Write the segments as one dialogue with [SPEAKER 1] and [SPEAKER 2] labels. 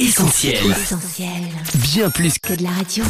[SPEAKER 1] Essentiel. Bien plus
[SPEAKER 2] que de la radio.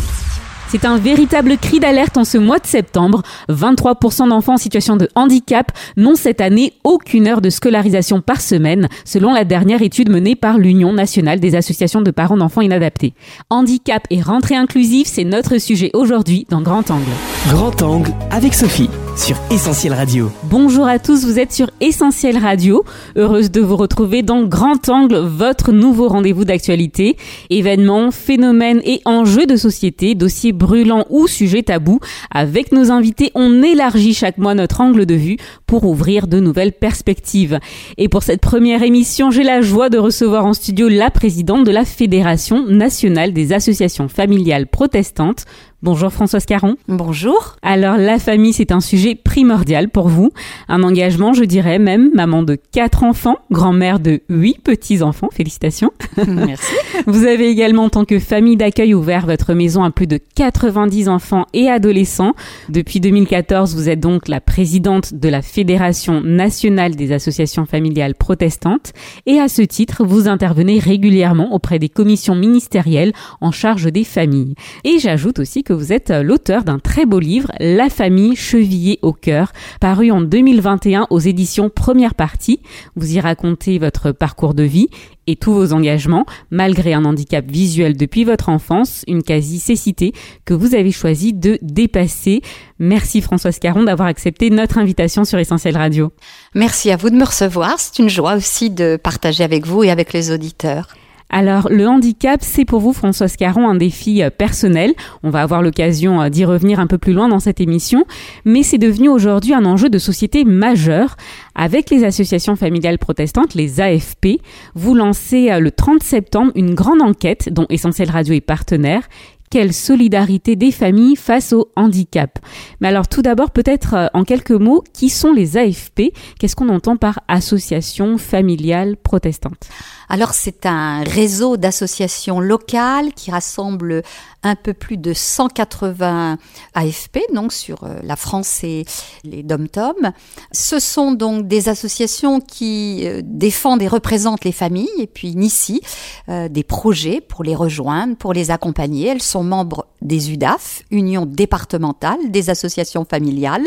[SPEAKER 3] C'est un véritable cri d'alerte en ce mois de septembre. 23% d'enfants en situation de handicap n'ont cette année aucune heure de scolarisation par semaine, selon la dernière étude menée par l'Union nationale des associations de parents d'enfants inadaptés. Handicap et rentrée inclusive, c'est notre sujet aujourd'hui dans Grand Angle.
[SPEAKER 1] Grand Angle avec Sophie sur Essentiel Radio.
[SPEAKER 3] Bonjour à tous, vous êtes sur Essentiel Radio. Heureuse de vous retrouver dans Grand Angle, votre nouveau rendez-vous d'actualité. Événements, phénomènes et enjeux de société, dossiers brûlants ou sujets tabous. Avec nos invités, on élargit chaque mois notre angle de vue pour ouvrir de nouvelles perspectives. Et pour cette première émission, j'ai la joie de recevoir en studio la présidente de la Fédération nationale des associations familiales protestantes, Bonjour Françoise Caron.
[SPEAKER 4] Bonjour.
[SPEAKER 3] Alors la famille, c'est un sujet primordial pour vous. Un engagement, je dirais même, maman de quatre enfants, grand-mère de huit petits-enfants. Félicitations.
[SPEAKER 4] Merci.
[SPEAKER 3] Vous avez également, en tant que famille d'accueil, ouvert votre maison à plus de 90 enfants et adolescents. Depuis 2014, vous êtes donc la présidente de la Fédération nationale des associations familiales protestantes. Et à ce titre, vous intervenez régulièrement auprès des commissions ministérielles en charge des familles. Et j'ajoute aussi que vous êtes euh, l'auteur d'un très beau livre, La famille chevillée au cœur, paru en 2021 aux éditions Première Partie. Vous y racontez votre parcours de vie et tous vos engagements, malgré un handicap visuel depuis votre enfance, une quasi-cécité que vous avez choisi de dépasser. Merci Françoise Caron d'avoir accepté notre invitation sur Essentiel Radio.
[SPEAKER 4] Merci à vous de me recevoir. C'est une joie aussi de partager avec vous et avec les auditeurs.
[SPEAKER 3] Alors, le handicap, c'est pour vous, Françoise Caron, un défi euh, personnel. On va avoir l'occasion euh, d'y revenir un peu plus loin dans cette émission. Mais c'est devenu aujourd'hui un enjeu de société majeur. Avec les associations familiales protestantes, les AFP, vous lancez euh, le 30 septembre une grande enquête dont Essentiel Radio est partenaire quelle solidarité des familles face au handicap. Mais alors tout d'abord peut-être en quelques mots, qui sont les AFP Qu'est-ce qu'on entend par association familiale protestante?
[SPEAKER 4] Alors c'est un réseau d'associations locales qui rassemble un peu plus de 180 AFP, donc sur euh, la France et les dom-tom. Ce sont donc des associations qui euh, défendent et représentent les familles et puis initient euh, des projets pour les rejoindre, pour les accompagner. Elles sont membres des UDAF, Union départementale des associations familiales.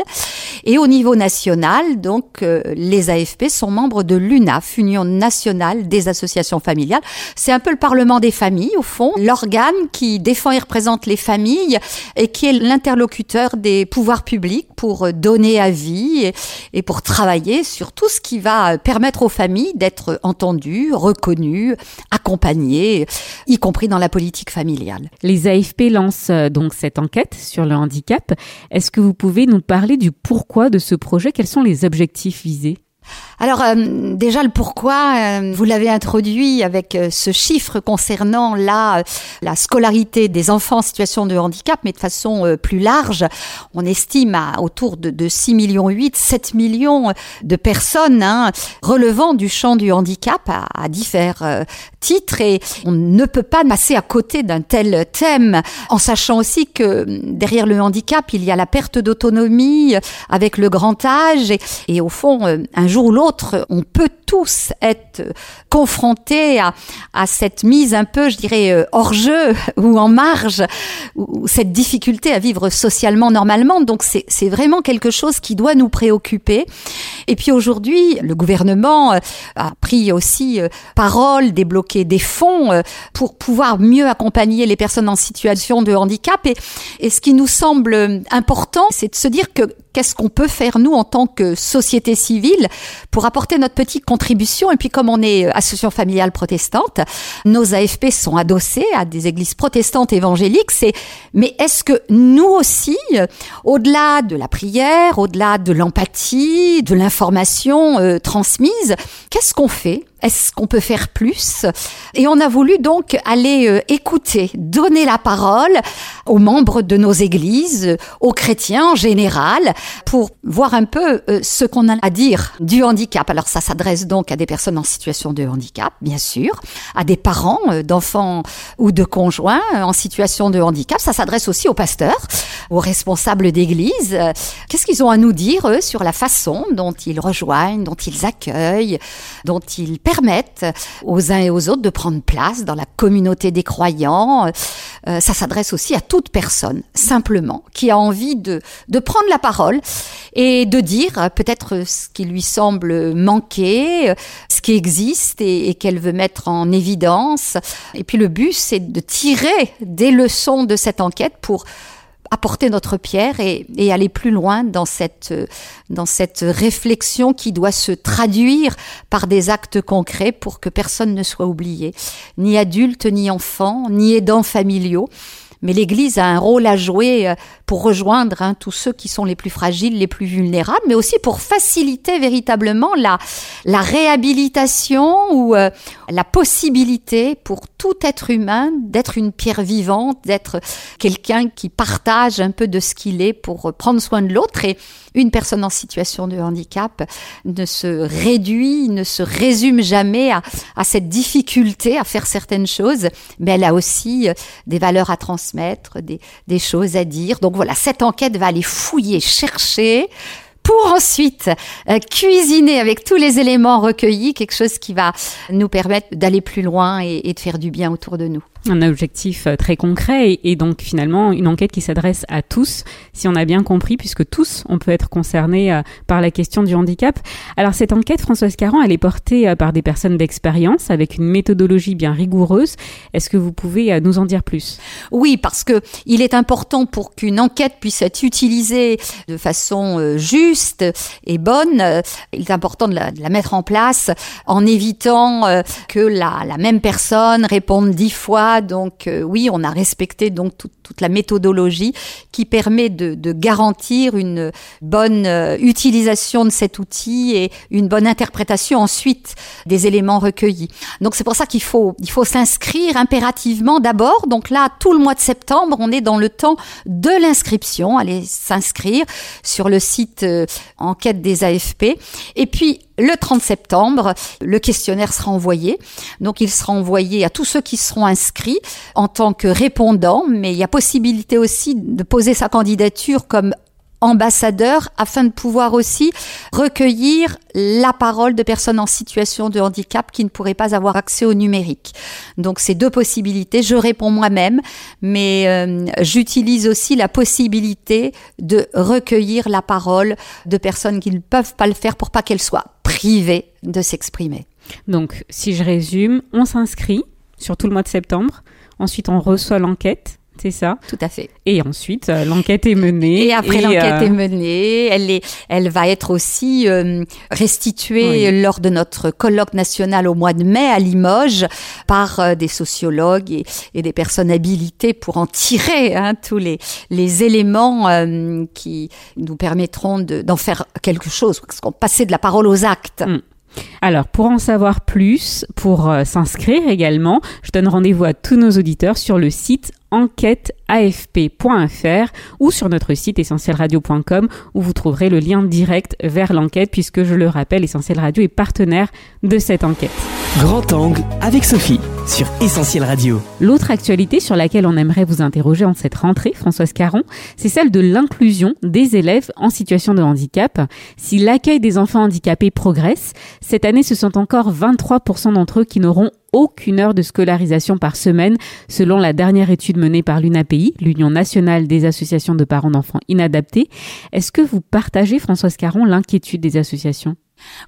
[SPEAKER 4] Et au niveau national, donc, les AFP sont membres de l'UNAF, Union nationale des associations familiale. C'est un peu le Parlement des familles, au fond, l'organe qui défend et représente les familles et qui est l'interlocuteur des pouvoirs publics pour donner avis et, et pour travailler sur tout ce qui va permettre aux familles d'être entendues, reconnues, accompagnées, y compris dans la politique familiale.
[SPEAKER 3] Les AFP lancent euh, donc cette enquête sur le handicap. Est-ce que vous pouvez nous parler du pourquoi de ce projet? Quels sont les objectifs visés?
[SPEAKER 4] Alors euh, déjà le pourquoi, euh, vous l'avez introduit avec euh, ce chiffre concernant la, la scolarité des enfants en situation de handicap, mais de façon plus large. On estime à autour de, de 6 millions 8, 7 millions de personnes hein, relevant du champ du handicap à, à divers titres et on ne peut pas passer à côté d'un tel thème en sachant aussi que derrière le handicap, il y a la perte d'autonomie avec le grand âge et, et au fond, un jour ou l'autre, on peut être confrontés à, à cette mise un peu, je dirais, euh, hors jeu ou en marge, ou cette difficulté à vivre socialement normalement. Donc c'est vraiment quelque chose qui doit nous préoccuper. Et puis aujourd'hui, le gouvernement euh, a pris aussi euh, parole, débloqué des fonds pour pouvoir mieux accompagner les personnes en situation de handicap. Et, ce qui nous semble important, c'est de se dire que qu'est-ce qu'on peut faire nous en tant que société civile pour apporter notre petite contribution. Et puis comme on est association familiale protestante, nos AFP sont adossés à des églises protestantes évangéliques. C'est mais est-ce que nous aussi, au-delà de la prière, au-delà de l'empathie, de l'information euh, transmise, qu'est-ce qu'on fait? Est-ce qu'on peut faire plus? Et on a voulu donc aller euh, écouter, donner la parole aux membres de nos églises, aux chrétiens en général, pour voir un peu euh, ce qu'on a à dire du handicap. Alors ça s'adresse donc à des personnes en situation de handicap, bien sûr, à des parents euh, d'enfants ou de conjoints en situation de handicap. Ça s'adresse aussi aux pasteurs, aux responsables d'église. Qu'est-ce qu'ils ont à nous dire, eux, sur la façon dont ils rejoignent, dont ils accueillent, dont ils permettent aux uns et aux autres de prendre place dans la communauté des croyants. Euh, ça s'adresse aussi à toute personne, simplement, qui a envie de, de prendre la parole et de dire peut-être ce qui lui semble manquer, ce qui existe et, et qu'elle veut mettre en évidence. Et puis le but, c'est de tirer des leçons de cette enquête pour apporter notre pierre et, aller plus loin dans cette, dans cette réflexion qui doit se traduire par des actes concrets pour que personne ne soit oublié, ni adulte, ni enfant, ni aidants familiaux. Mais l'Église a un rôle à jouer euh, pour rejoindre hein, tous ceux qui sont les plus fragiles, les plus vulnérables, mais aussi pour faciliter véritablement la, la réhabilitation ou euh, la possibilité pour tout être humain d'être une pierre vivante, d'être quelqu'un qui partage un peu de ce qu'il est pour prendre soin de l'autre. Et une personne en situation de handicap ne se réduit, ne se résume jamais à, à cette difficulté à faire certaines choses, mais elle a aussi euh, des valeurs à transmettre, des, choses à dire. Donc voilà, cette enquête va aller fouiller, chercher, pour ensuite euh, cuisiner avec tous les éléments recueillis quelque chose qui va nous permettre d'aller plus loin et de faire du bien autour de nous
[SPEAKER 3] un objectif euh, très concret et, donc finalement une enquête qui s'adresse à tous, si on a bien compris, puisque tous on peut être concernés euh, par la question du handicap. Alors cette enquête, Françoise Caron, elle est portée euh, par des personnes d'expérience avec une méthodologie bien rigoureuse. Est-ce que vous pouvez nous en dire plus?
[SPEAKER 4] Oui, parce que il est important pour qu'une enquête puisse être utilisée de façon juste et bonne, il est important de la, mettre en place en évitant que la même personne réponde dix fois donc euh, oui, on a respecté toute la méthodologie qui permet de, garantir une bonne euh, utilisation de cet outil et une bonne interprétation ensuite des éléments recueillis. Donc c'est pour ça qu'il faut il faut s'inscrire impérativement d'abord. Donc là, tout le mois de septembre, on est dans le temps de l'inscription. Allez s'inscrire sur le site euh, enquête des AFP. Et puis le 30 septembre, le questionnaire sera envoyé. Donc il sera envoyé à tous ceux qui seront inscrits en tant que répondants, mais il y a possibilité aussi de poser sa candidature comme ambassadeur afin de pouvoir aussi recueillir la parole de personnes en situation de handicap qui ne pourraient pas avoir accès au numérique. Donc c'est deux possibilités. Je réponds moi-même, mais euh, j'utilise aussi la possibilité de recueillir la parole de personnes qui ne peuvent pas le faire pour pas qu'elles soient privées de s'exprimer.
[SPEAKER 3] Donc si je résume, on s'inscrit sur tout le mois de septembre. Ensuite, on reçoit l'enquête c'est ça
[SPEAKER 4] Tout à fait.
[SPEAKER 3] Et ensuite, euh, l'enquête est menée.
[SPEAKER 4] Et après l'enquête euh... est menée, elle, est, elle va être aussi euh, restituée oui. lors de notre colloque national au mois de mai à Limoges par des sociologues et, et, des personnes habilitées pour en tirer hein, tous les, les éléments qui nous permettront d'en de, faire quelque chose, parce qu'on passait de la parole aux actes.
[SPEAKER 3] Mm. Alors, pour en savoir plus, pour euh, s'inscrire également, je donne rendez-vous à tous nos auditeurs sur le site enquêteafp.fr ou sur notre site essentielradio.com où vous trouverez le lien direct vers l'enquête puisque je le rappelle, Essentiel Radio est partenaire de cette enquête.
[SPEAKER 1] Grand angle avec Sophie sur Essentiel Radio.
[SPEAKER 3] L'autre actualité sur laquelle on aimerait vous interroger en cette rentrée, Françoise Caron, c'est celle de l'inclusion des élèves en situation de handicap. Si l'accueil des enfants handicapés progresse, cette année ce sont encore 23% d'entre eux qui n'auront aucune heure de scolarisation par semaine, selon la dernière étude menée par l'UNAPI, l'Union nationale des associations de parents d'enfants inadaptés. Est-ce que vous partagez, Françoise Caron, l'inquiétude des associations?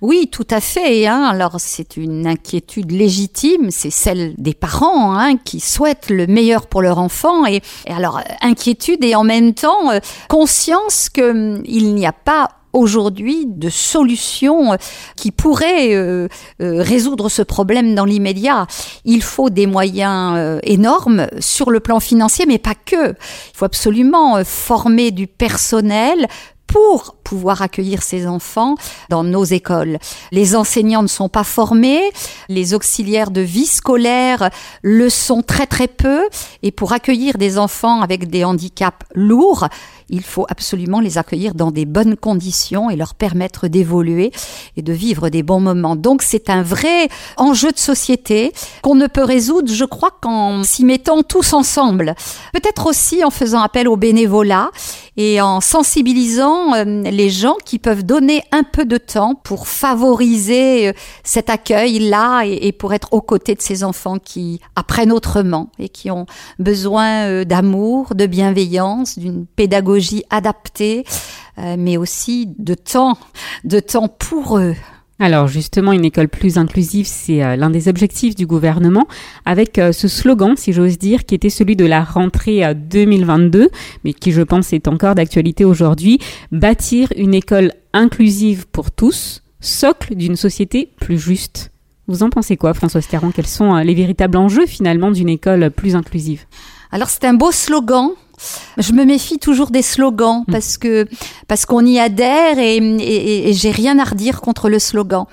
[SPEAKER 4] Oui, tout à fait. Hein. Alors c'est une inquiétude légitime, c'est celle des parents hein, qui souhaitent le meilleur pour leur enfant. Et, alors inquiétude et en même temps euh, conscience qu'il n'y a pas aujourd'hui de solutions qui pourraient euh, euh, résoudre ce problème dans l'immédiat. Il faut des moyens euh, énormes sur le plan financier, mais pas que. Il faut absolument former du personnel pour pouvoir accueillir ces enfants dans nos écoles. Les enseignants ne sont pas formés, les auxiliaires de vie scolaire le sont très très peu, et pour accueillir des enfants avec des handicaps lourds, il faut absolument les accueillir dans des bonnes conditions et leur permettre d'évoluer et de vivre des bons moments. Donc c'est un vrai enjeu de société qu'on ne peut résoudre, je crois, qu'en s'y mettant tous ensemble. Peut-être aussi en faisant appel au bénévolat et en sensibilisant euh, les gens qui peuvent donner un peu de temps pour favoriser euh, cet accueil-là et pour être aux côtés de ces enfants qui apprennent autrement et qui ont besoin euh, d'amour, de bienveillance, d'une pédagogie adaptée, mais aussi de temps, de temps pour eux.
[SPEAKER 3] Alors justement, une école plus inclusive, c'est euh, l'un des objectifs du gouvernement, avec euh, ce slogan, si j'ose dire, qui était celui de la rentrée 2022, euh, mais qui je pense est encore d'actualité aujourd'hui, bâtir une école inclusive pour tous, socle d'une société plus juste. Vous en pensez quoi, Françoise Caron? Quels sont les véritables enjeux finalement d'une école plus inclusive?
[SPEAKER 4] Alors c'est un beau slogan je me méfie toujours des slogans hmm. parce que parce qu'on y adhère et, et, et j'ai rien à redire contre le slogan.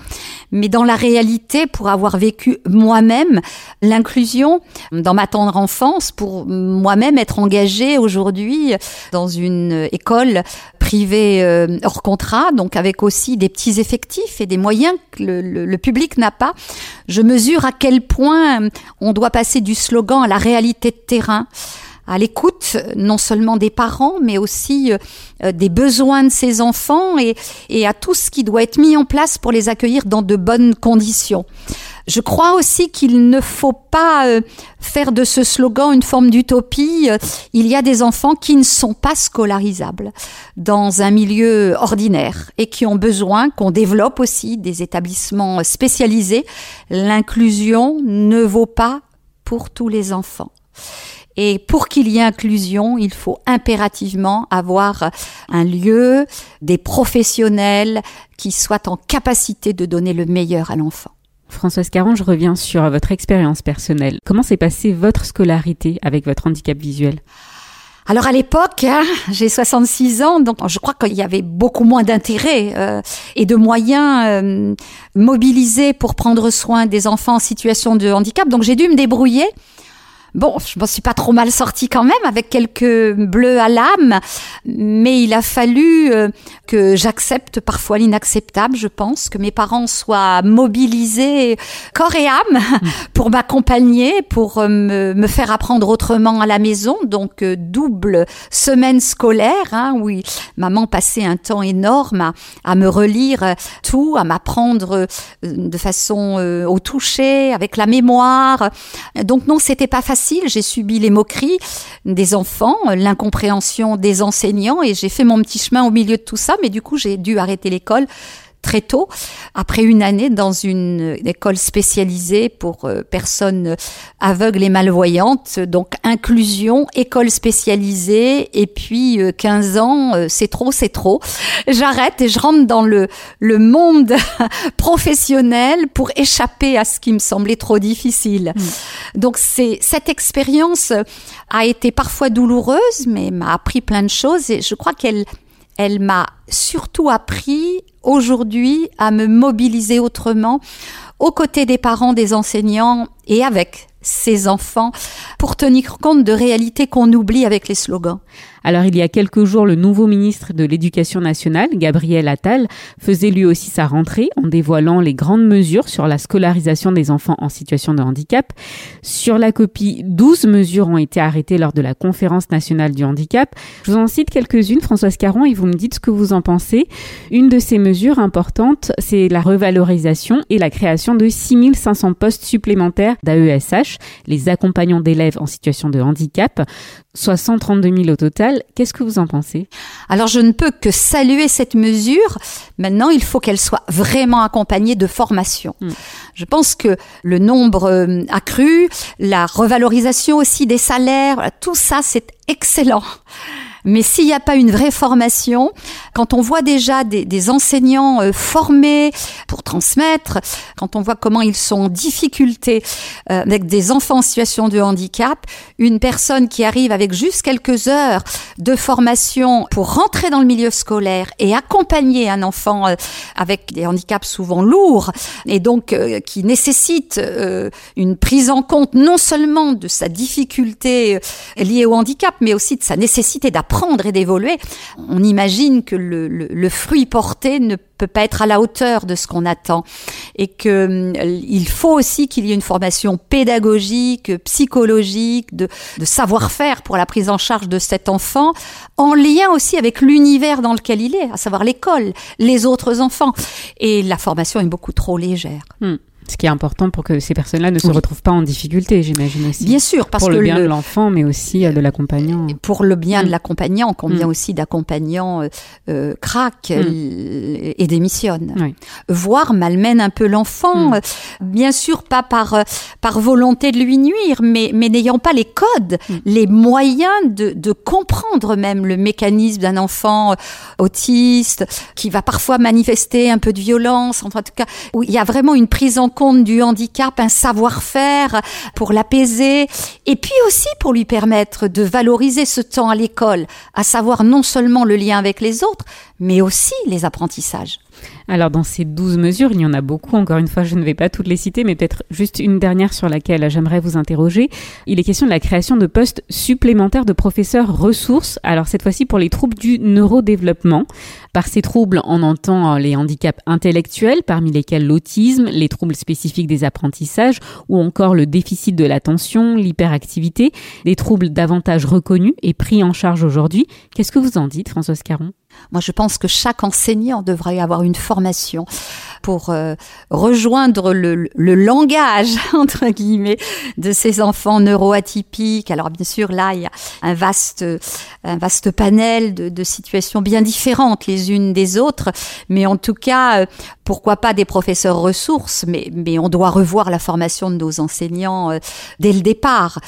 [SPEAKER 4] Mais dans la réalité, pour avoir vécu moi-même l'inclusion dans ma tendre enfance, pour moi-même être engagée aujourd'hui dans une école privée euh, hors contrat, donc avec aussi des petits effectifs et des moyens que le, le, le public n'a pas, je mesure à quel point on doit passer du slogan à la réalité de terrain à l'écoute non seulement des parents, mais aussi euh, des besoins de ces enfants et, et à tout ce qui doit être mis en place pour les accueillir dans de bonnes conditions. Je crois aussi qu'il ne faut pas euh, faire de ce slogan une forme d'utopie. Il y a des enfants qui ne sont pas scolarisables dans un milieu ordinaire et qui ont besoin qu'on développe aussi des établissements spécialisés. L'inclusion ne vaut pas pour tous les enfants. Et pour qu'il y ait inclusion, il faut impérativement avoir un lieu, des professionnels qui soient en capacité de donner le meilleur à l'enfant.
[SPEAKER 3] Françoise Caron, je reviens sur votre expérience personnelle. Comment s'est passée votre scolarité avec votre handicap visuel?
[SPEAKER 4] Alors à l'époque, hein, j'ai 66 ans, donc je crois qu'il y avait beaucoup moins d'intérêt euh, et de moyens euh, mobilisés pour prendre soin des enfants en situation de handicap. Donc j'ai dû me débrouiller. Bon, je m'en suis pas trop mal sortie quand même, avec quelques bleus à l'âme, mais il a fallu euh, que j'accepte parfois l'inacceptable, je pense, que mes parents soient mobilisés corps et âme pour m'accompagner, pour euh, me, me, faire apprendre autrement à la maison, donc euh, double semaine scolaire, hein, où maman passait un temps énorme à, à me relire tout, à m'apprendre de façon au toucher, avec la mémoire. Donc non, c'était pas facile j'ai subi les moqueries des enfants, l'incompréhension des enseignants et j'ai fait mon petit chemin au milieu de tout ça, mais du coup j'ai dû arrêter l'école très tôt, après une année dans une école spécialisée pour euh, personnes aveugles et malvoyantes, donc inclusion, école spécialisée, et puis 15 euh, ans, euh, c'est trop, c'est trop. J'arrête et je rentre dans le, le monde professionnel pour échapper à ce qui me semblait trop difficile. Mm. Donc c'est cette expérience a été parfois douloureuse, mais m'a appris plein de choses et je crois qu'elle elle m'a surtout appris aujourd'hui à me mobiliser autrement aux côtés des parents, des enseignants et avec ces enfants pour tenir compte de réalités qu'on oublie avec les slogans.
[SPEAKER 3] Alors il y a quelques jours, le nouveau ministre de l'Éducation nationale, Gabriel Attal, faisait lui aussi sa rentrée en dévoilant les grandes mesures sur la scolarisation des enfants en situation de handicap. Sur la copie, 12 mesures ont été arrêtées lors de la conférence nationale du handicap. Je vous en cite quelques-unes, Françoise Caron, et vous me dites ce que vous en pensez. Une de ces mesures importantes, c'est la revalorisation et la création de 6500 postes supplémentaires d'AESH, les accompagnants d'élèves en situation de handicap, soit 132 000 au total. Qu'est-ce que vous en pensez?
[SPEAKER 4] Alors je ne peux que saluer cette mesure. Maintenant, il faut qu'elle soit vraiment accompagnée de formation. Hmm. Je pense que le nombre euh, accru, la revalorisation aussi des salaires, tout ça, c'est excellent. Mais s'il n'y a pas une vraie formation, quand on voit déjà des, des enseignants euh, formés pour transmettre, quand on voit comment ils sont en difficulté euh, avec des enfants en situation de handicap, une personne qui arrive avec juste quelques heures de formation pour rentrer dans le milieu scolaire et accompagner un enfant euh, avec des handicaps souvent lourds et donc qui nécessite une prise en compte non seulement de sa difficulté liée au handicap, mais aussi de sa nécessité d'apprendre et d'évoluer, on imagine que le, fruit porté ne peut pas être à la hauteur de ce qu'on attend et que euh, il faut aussi qu'il y ait une formation pédagogique, psychologique, de, de savoir-faire pour la prise en charge de cet enfant, en lien aussi avec l'univers dans lequel il est, à savoir l'école, les autres enfants. Et la formation est beaucoup trop légère.
[SPEAKER 3] Hmm. Ce qui est important pour que ces personnes-là ne se retrouvent pas en difficulté, j'imagine aussi.
[SPEAKER 4] Bien sûr, parce
[SPEAKER 3] pour
[SPEAKER 4] que
[SPEAKER 3] le bien de l'enfant, mais aussi euh, de l'accompagnant.
[SPEAKER 4] Pour le bien de mm. l'accompagnant, combien mm. aussi d'accompagnants euh, euh craquent mm. et démissionnent, oui. voire malmènent un peu l'enfant. Bien sûr, pas par par volonté de lui nuire, mais mais n'ayant pas les codes, les moyens de de comprendre même le mécanisme d'un enfant autiste qui va parfois manifester un peu de violence. En tout cas, où il y a vraiment une prise en compte du handicap, un savoir-faire pour l'apaiser, et puis aussi pour lui permettre de valoriser ce temps à l'école, à savoir non seulement le lien avec les autres, mais aussi les apprentissages.
[SPEAKER 3] Alors dans ces douze mesures, il y en a beaucoup, encore une fois je ne vais pas toutes les citer, mais peut-être juste une dernière sur laquelle j'aimerais vous interroger. Il est question de la création de postes supplémentaires de professeurs ressources, alors cette fois-ci pour les troubles du neurodéveloppement. Par ces troubles, on entend les handicaps intellectuels, parmi lesquels l'autisme, les troubles spécifiques des apprentissages ou encore le déficit de l'attention, l'hyperactivité, des troubles davantage reconnus et pris en charge aujourd'hui. Qu'est-ce que vous en dites, Françoise Caron?
[SPEAKER 4] Moi, je pense que chaque enseignant devrait avoir une formation pour euh, rejoindre le, le, langage entre guillemets de ces enfants neuroatypiques. Alors bien sûr, là, il y a un vaste, un vaste panel de, de situations bien différentes les unes des autres, mais en tout cas, euh, pourquoi pas des professeurs ressources, mais, mais on doit revoir la formation de nos enseignants euh, dès le départ,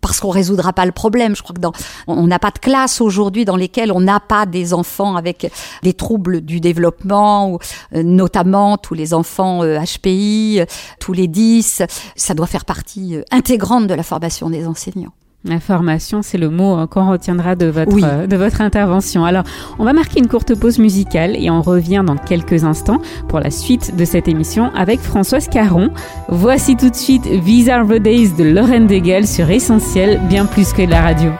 [SPEAKER 4] parce qu'on résoudra pas le problème. Je crois que dans, on n'a pas de classe aujourd'hui dans lesquelles on n'a pas des enfants avec des troubles du développement, ou, notamment tous les enfants HPI, euh, tous les 10, ça doit faire partie euh, intégrante de la formation des enseignants.
[SPEAKER 3] La formation, c'est le mot euh, qu'on retiendra de votre, de votre intervention. Alors, on va marquer une courte pause musicale et on revient dans quelques instants pour la suite de cette émission avec Françoise Caron. Voici tout de suite These Are the Days de Lauren Degel sur Essentiel, bien plus que la radio.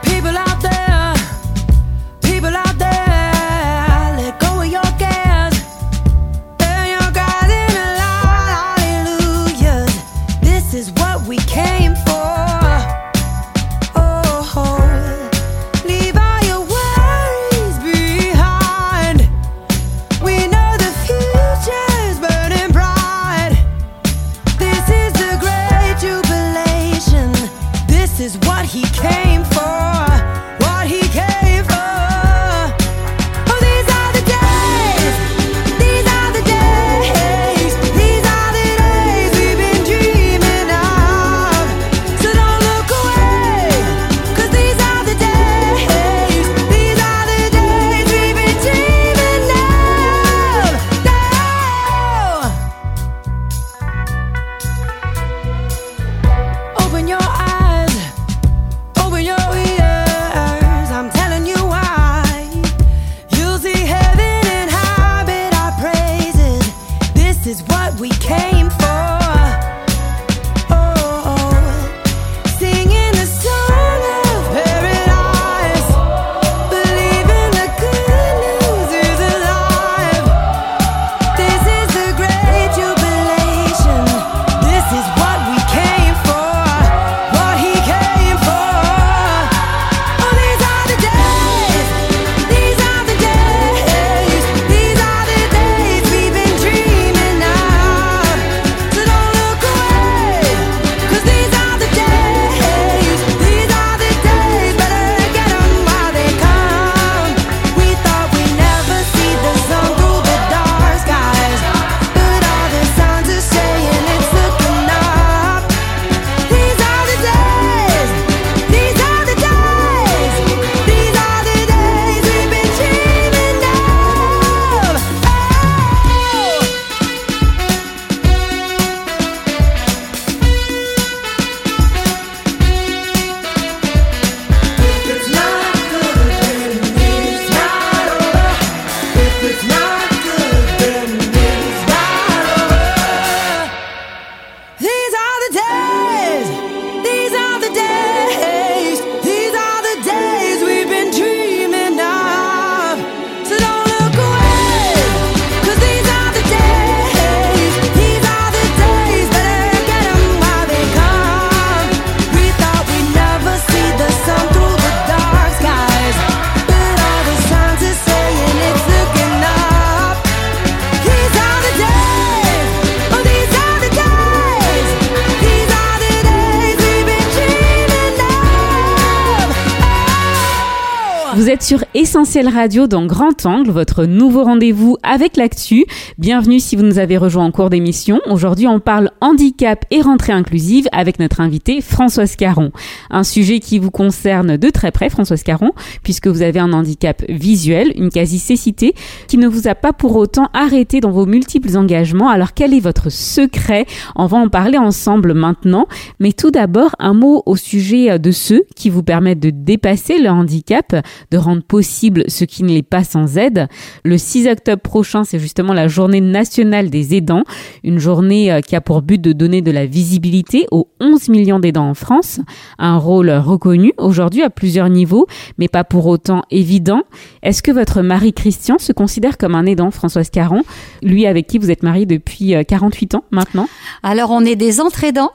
[SPEAKER 3] Êtes sur Essentiel Radio dans Grand Angle, votre nouveau rendez-vous avec l'actu. Bienvenue si vous nous avez rejoint en cours d'émission. Aujourd'hui, on parle handicap et rentrée inclusive avec notre invité Françoise Caron. Un sujet qui vous concerne de très près, Françoise Caron, puisque vous avez un handicap visuel, une quasi-cécité, qui ne vous a pas pour autant arrêté dans vos multiples engagements. Alors, quel est votre secret? On va en parler ensemble maintenant. Mais tout d'abord, un mot au sujet de ceux qui vous permettent de dépasser le handicap, de rendre possible ce qui ne l'est pas sans aide. Le 6 octobre prochain, c'est justement la journée nationale des aidants, une journée euh, qui a pour but de donner de la visibilité aux 11 millions d'aidants en France, un rôle reconnu aujourd'hui à plusieurs niveaux, mais pas pour autant évident. Est-ce que votre mari Christian se considère comme un aidant, Françoise Caron, lui avec qui vous êtes mariée depuis 48 euh, ans maintenant?
[SPEAKER 4] Alors on est des entraidants,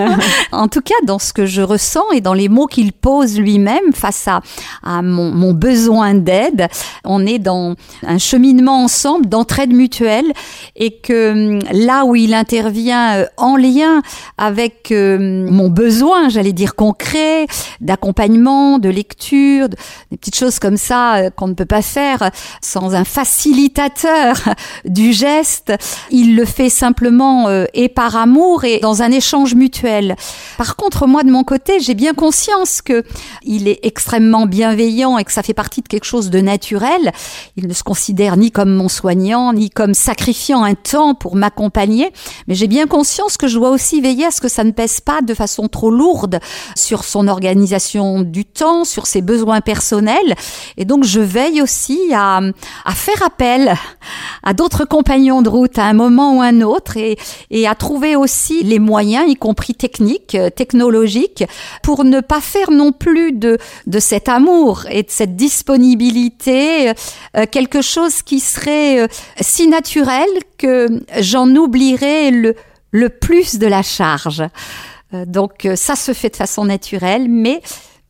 [SPEAKER 4] en tout cas dans ce que je ressens et dans les mots qu'il pose lui-même face à, à mon, mon besoin d'aide. On est dans un cheminement ensemble d'entraide mutuelle et que hum, là où il intervient euh, en lien avec euh, mon besoin, j'allais dire concret, d'accompagnement, de lecture, des petites choses comme ça euh, qu'on ne peut pas faire sans un facilitateur du geste, il le fait simplement et par amour et dans un échange mutuel. Par contre, moi de mon côté, j'ai bien conscience que il est extrêmement bienveillant et que ça fait partie de quelque chose de naturel. Il ne se considère ni comme mon soignant, ni comme sacrifiant un temps pour m'accompagner, mais j'ai bien conscience que je dois aussi veiller à ce que ça ne pèse pas de façon trop lourde sur son organisation du temps, sur ses besoins personnels. Et donc, je veille aussi à, faire appel à d'autres compagnons de route à un moment ou un autre et, à trouver aussi les moyens, y compris techniques, technologiques, pour ne pas faire non plus de, de cet amour et de cette disponibilité euh, quelque chose qui serait euh, si naturel que j'en oublierais le, plus de la charge. Euh, donc ça se fait de façon naturelle, mais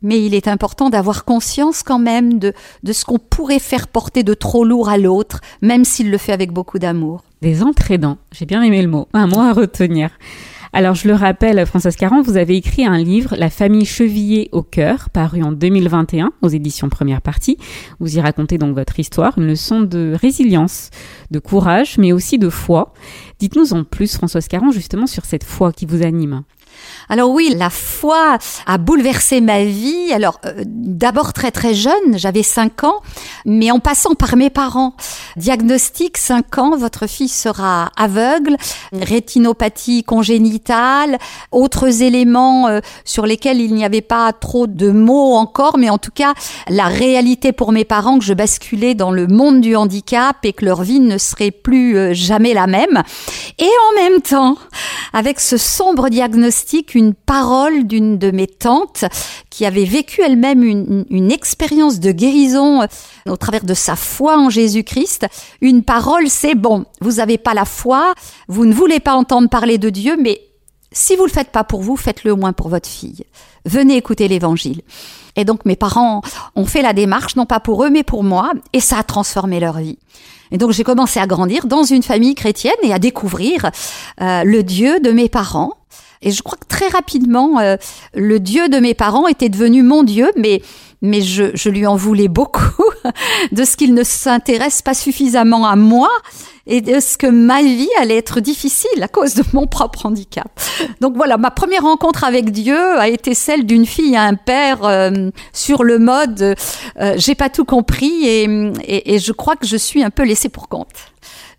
[SPEAKER 4] mais il est important d'avoir conscience quand même de, de ce qu'on pourrait faire porter de trop lourd à l'autre, même s'il le fait avec beaucoup d'amour.
[SPEAKER 3] Des entraînants, j'ai bien aimé le mot, un mot à retenir. Alors je le rappelle, Françoise Caron, vous avez écrit un livre, La famille chevillée au cœur, paru en 2021 aux éditions Première Partie. Vous y racontez donc votre histoire, une leçon de résilience, de courage, mais aussi de foi. Dites-nous en plus, Françoise Caron, justement sur cette foi qui vous anime.
[SPEAKER 4] Alors oui, la foi a bouleversé ma vie. Alors euh, d'abord très très jeune, j'avais 5 ans, mais en passant par mes parents. Diagnostic 5 ans, votre fille sera aveugle, rétinopathie congénitale, autres éléments euh, sur lesquels il n'y avait pas trop de mots encore, mais en tout cas la réalité pour mes parents que je basculais dans le monde du handicap et que leur vie ne serait plus euh, jamais la même. Et en même temps, avec ce sombre diagnostic, une parole d'une de mes tantes qui avait vécu elle-même une, expérience de guérison euh, au travers de sa foi en Jésus-Christ. Une parole, c'est bon, vous n'avez pas la foi, vous ne voulez pas entendre parler de Dieu, mais si vous le faites pas pour vous, faites-le au moins pour votre fille. Venez écouter l'évangile. Et donc mes parents ont fait la démarche, non pas pour eux, mais pour moi, et ça a transformé leur vie. Et donc j'ai commencé à grandir dans une famille chrétienne et à découvrir euh, le Dieu de mes parents. Et je crois que très rapidement, euh, le Dieu de mes parents était devenu mon Dieu, mais mais je, je lui en voulais beaucoup de ce qu'il ne s'intéresse pas suffisamment à moi et de ce que ma vie allait être difficile à cause de mon propre handicap. Donc voilà, ma première rencontre avec Dieu a été celle d'une fille à un père euh, sur le mode euh, j'ai pas tout compris et, et, et, je crois que je suis un peu laissée pour compte.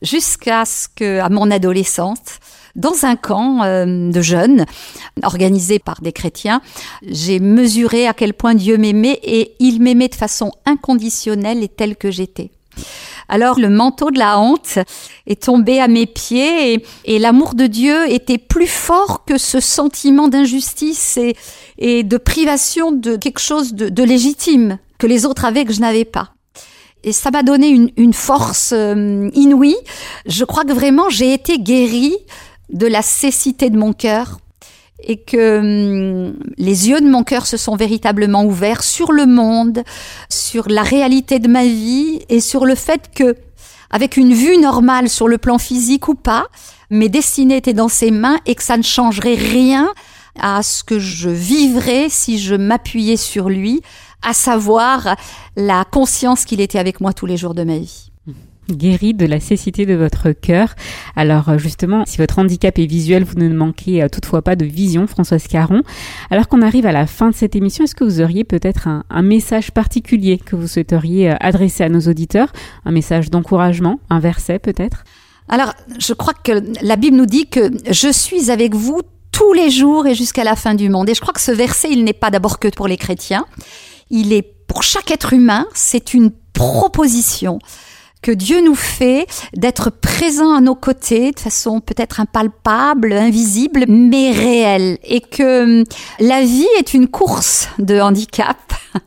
[SPEAKER 4] Jusqu'à ce que, à mon adolescence, dans un camp euh, de jeunes organisé par des chrétiens, j'ai mesuré à quel point Dieu m'aimait et il m'aimait de façon inconditionnelle et telle que j'étais. Alors le manteau de la honte est tombé à mes pieds et, et l'amour de Dieu était plus fort que ce sentiment d'injustice et, et, de privation de quelque chose de, de, légitime que les autres avaient que je n'avais pas. Et ça m'a donné une, une force euh, inouïe. Je crois que vraiment j'ai été guérie de la cécité de mon cœur et que hum, les yeux de mon cœur se sont véritablement ouverts sur le monde, sur la réalité de ma vie et sur le fait que, avec une vue normale sur le plan physique ou pas, mes destinées étaient dans ses mains et que ça ne changerait rien à ce que je vivrais si je m'appuyais sur lui à savoir la conscience qu'il était avec moi tous les jours de ma vie
[SPEAKER 3] guéri de la cécité de votre cœur. Alors euh, justement, si votre handicap est visuel, vous ne manquez euh, toutefois pas de vision, Françoise Caron. Alors qu'on arrive à la fin de cette émission, est-ce que vous auriez peut-être un, un, message particulier que vous souhaiteriez euh, adresser à nos auditeurs? Un message d'encouragement, un verset peut-être?
[SPEAKER 4] Alors, je crois que la Bible nous dit que je suis avec vous tous les jours et jusqu'à la fin du monde. Et je crois que ce verset, il n'est pas d'abord que pour les chrétiens, il est pour chaque être humain, c'est une proposition que Dieu nous fait d'être présent à nos côtés de façon peut-être impalpable, invisible, mais réelle. Et que hum, la vie est une course de handicap.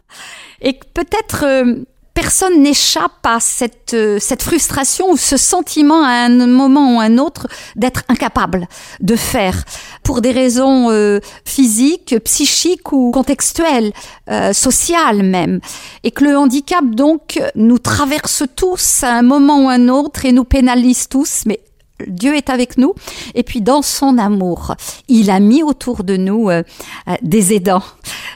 [SPEAKER 4] Et peut-être hum, personne n'échappe à cette, euh, cette frustration ou ce sentiment à un moment ou un autre d'être incapable de faire pour des raisons euh, physiques, psychiques ou contextuelles, euh, sociales même. Et que le handicap donc nous traverse tous à un moment ou un autre et nous pénalise tous, mais Dieu est avec nous. Et puis dans son amour, il a mis autour de nous euh, euh, des aidants,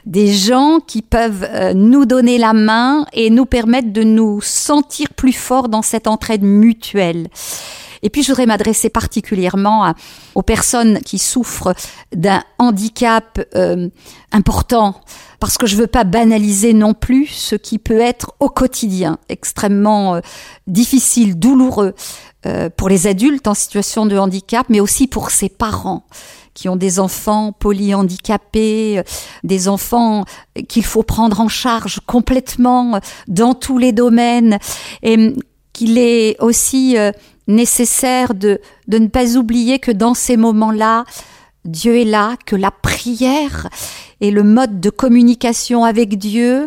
[SPEAKER 4] des gens qui peuvent euh, nous donner la main et nous permettre de nous sentir plus forts dans cette entraide mutuelle. Et puis je voudrais m'adresser particulièrement aux personnes qui souffrent d'un handicap important, parce que je veux pas banaliser non plus ce qui peut être au quotidien extrêmement difficile, douloureux. Euh, pour les adultes en situation de handicap, mais aussi pour ses parents qui ont des enfants polyhandicapés, euh, des enfants qu'il faut prendre en charge complètement euh, dans tous les domaines, et qu'il est aussi nécessaire de, de ne pas oublier que dans ces moments-là, Dieu est là, que la prière est le mode de communication avec Dieu,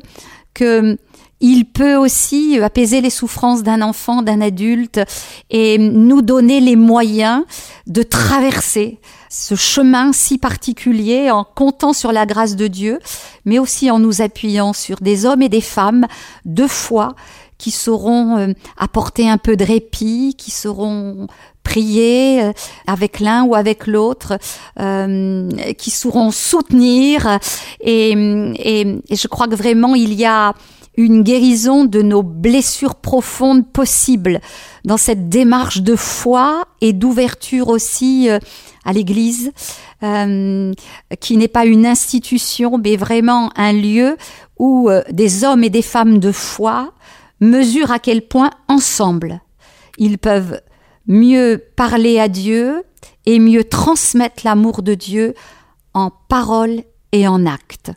[SPEAKER 4] que il peut aussi apaiser les souffrances d'un enfant, d'un adulte et nous donner les moyens de traverser ce chemin si particulier en comptant sur la grâce de Dieu, mais aussi en nous appuyant sur des hommes et des femmes de foi qui sauront euh, apporter un peu de répit, qui sauront prier euh, avec l'un ou avec l'autre, euh, qui sauront soutenir. Et, et, et, je crois que vraiment il y a une guérison de nos blessures profondes possibles dans cette démarche de foi et d'ouverture aussi euh, à l'Église, euh, qui n'est pas une institution, mais vraiment un lieu où euh, des hommes et des femmes de foi mesurent à quel point ensemble ils peuvent mieux parler à Dieu et mieux transmettre l'amour de Dieu en parole et en acte.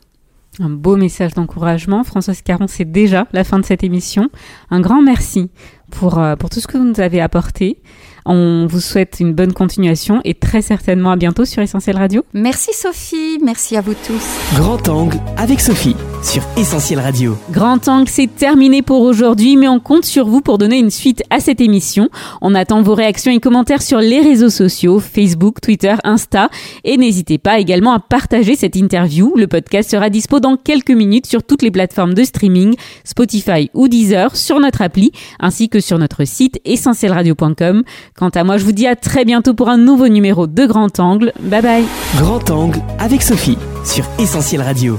[SPEAKER 3] Un beau message d'encouragement. Françoise Caron, c'est déjà la fin de cette émission. Un grand merci pour, euh, pour tout ce que vous nous avez apporté. On vous souhaite une bonne continuation et très certainement à bientôt sur Essentiel Radio.
[SPEAKER 4] Merci Sophie, merci à vous tous.
[SPEAKER 1] Grand Angle avec Sophie sur Essentiel Radio.
[SPEAKER 3] Grand Angle, c'est terminé pour aujourd'hui, mais on compte sur vous pour donner une suite à cette émission. On attend vos réactions et commentaires sur les réseaux sociaux, Facebook, Twitter, Insta, et n'hésitez pas également à partager cette interview. Le podcast sera dispo dans quelques minutes sur toutes les plateformes de streaming, Spotify ou Deezer, sur notre appli, ainsi que sur notre site essentielradio.com. Quant à moi, je vous dis à très bientôt pour un nouveau numéro de Grand Angle. Bye bye.
[SPEAKER 1] Grand Angle avec Sophie sur Essentiel Radio.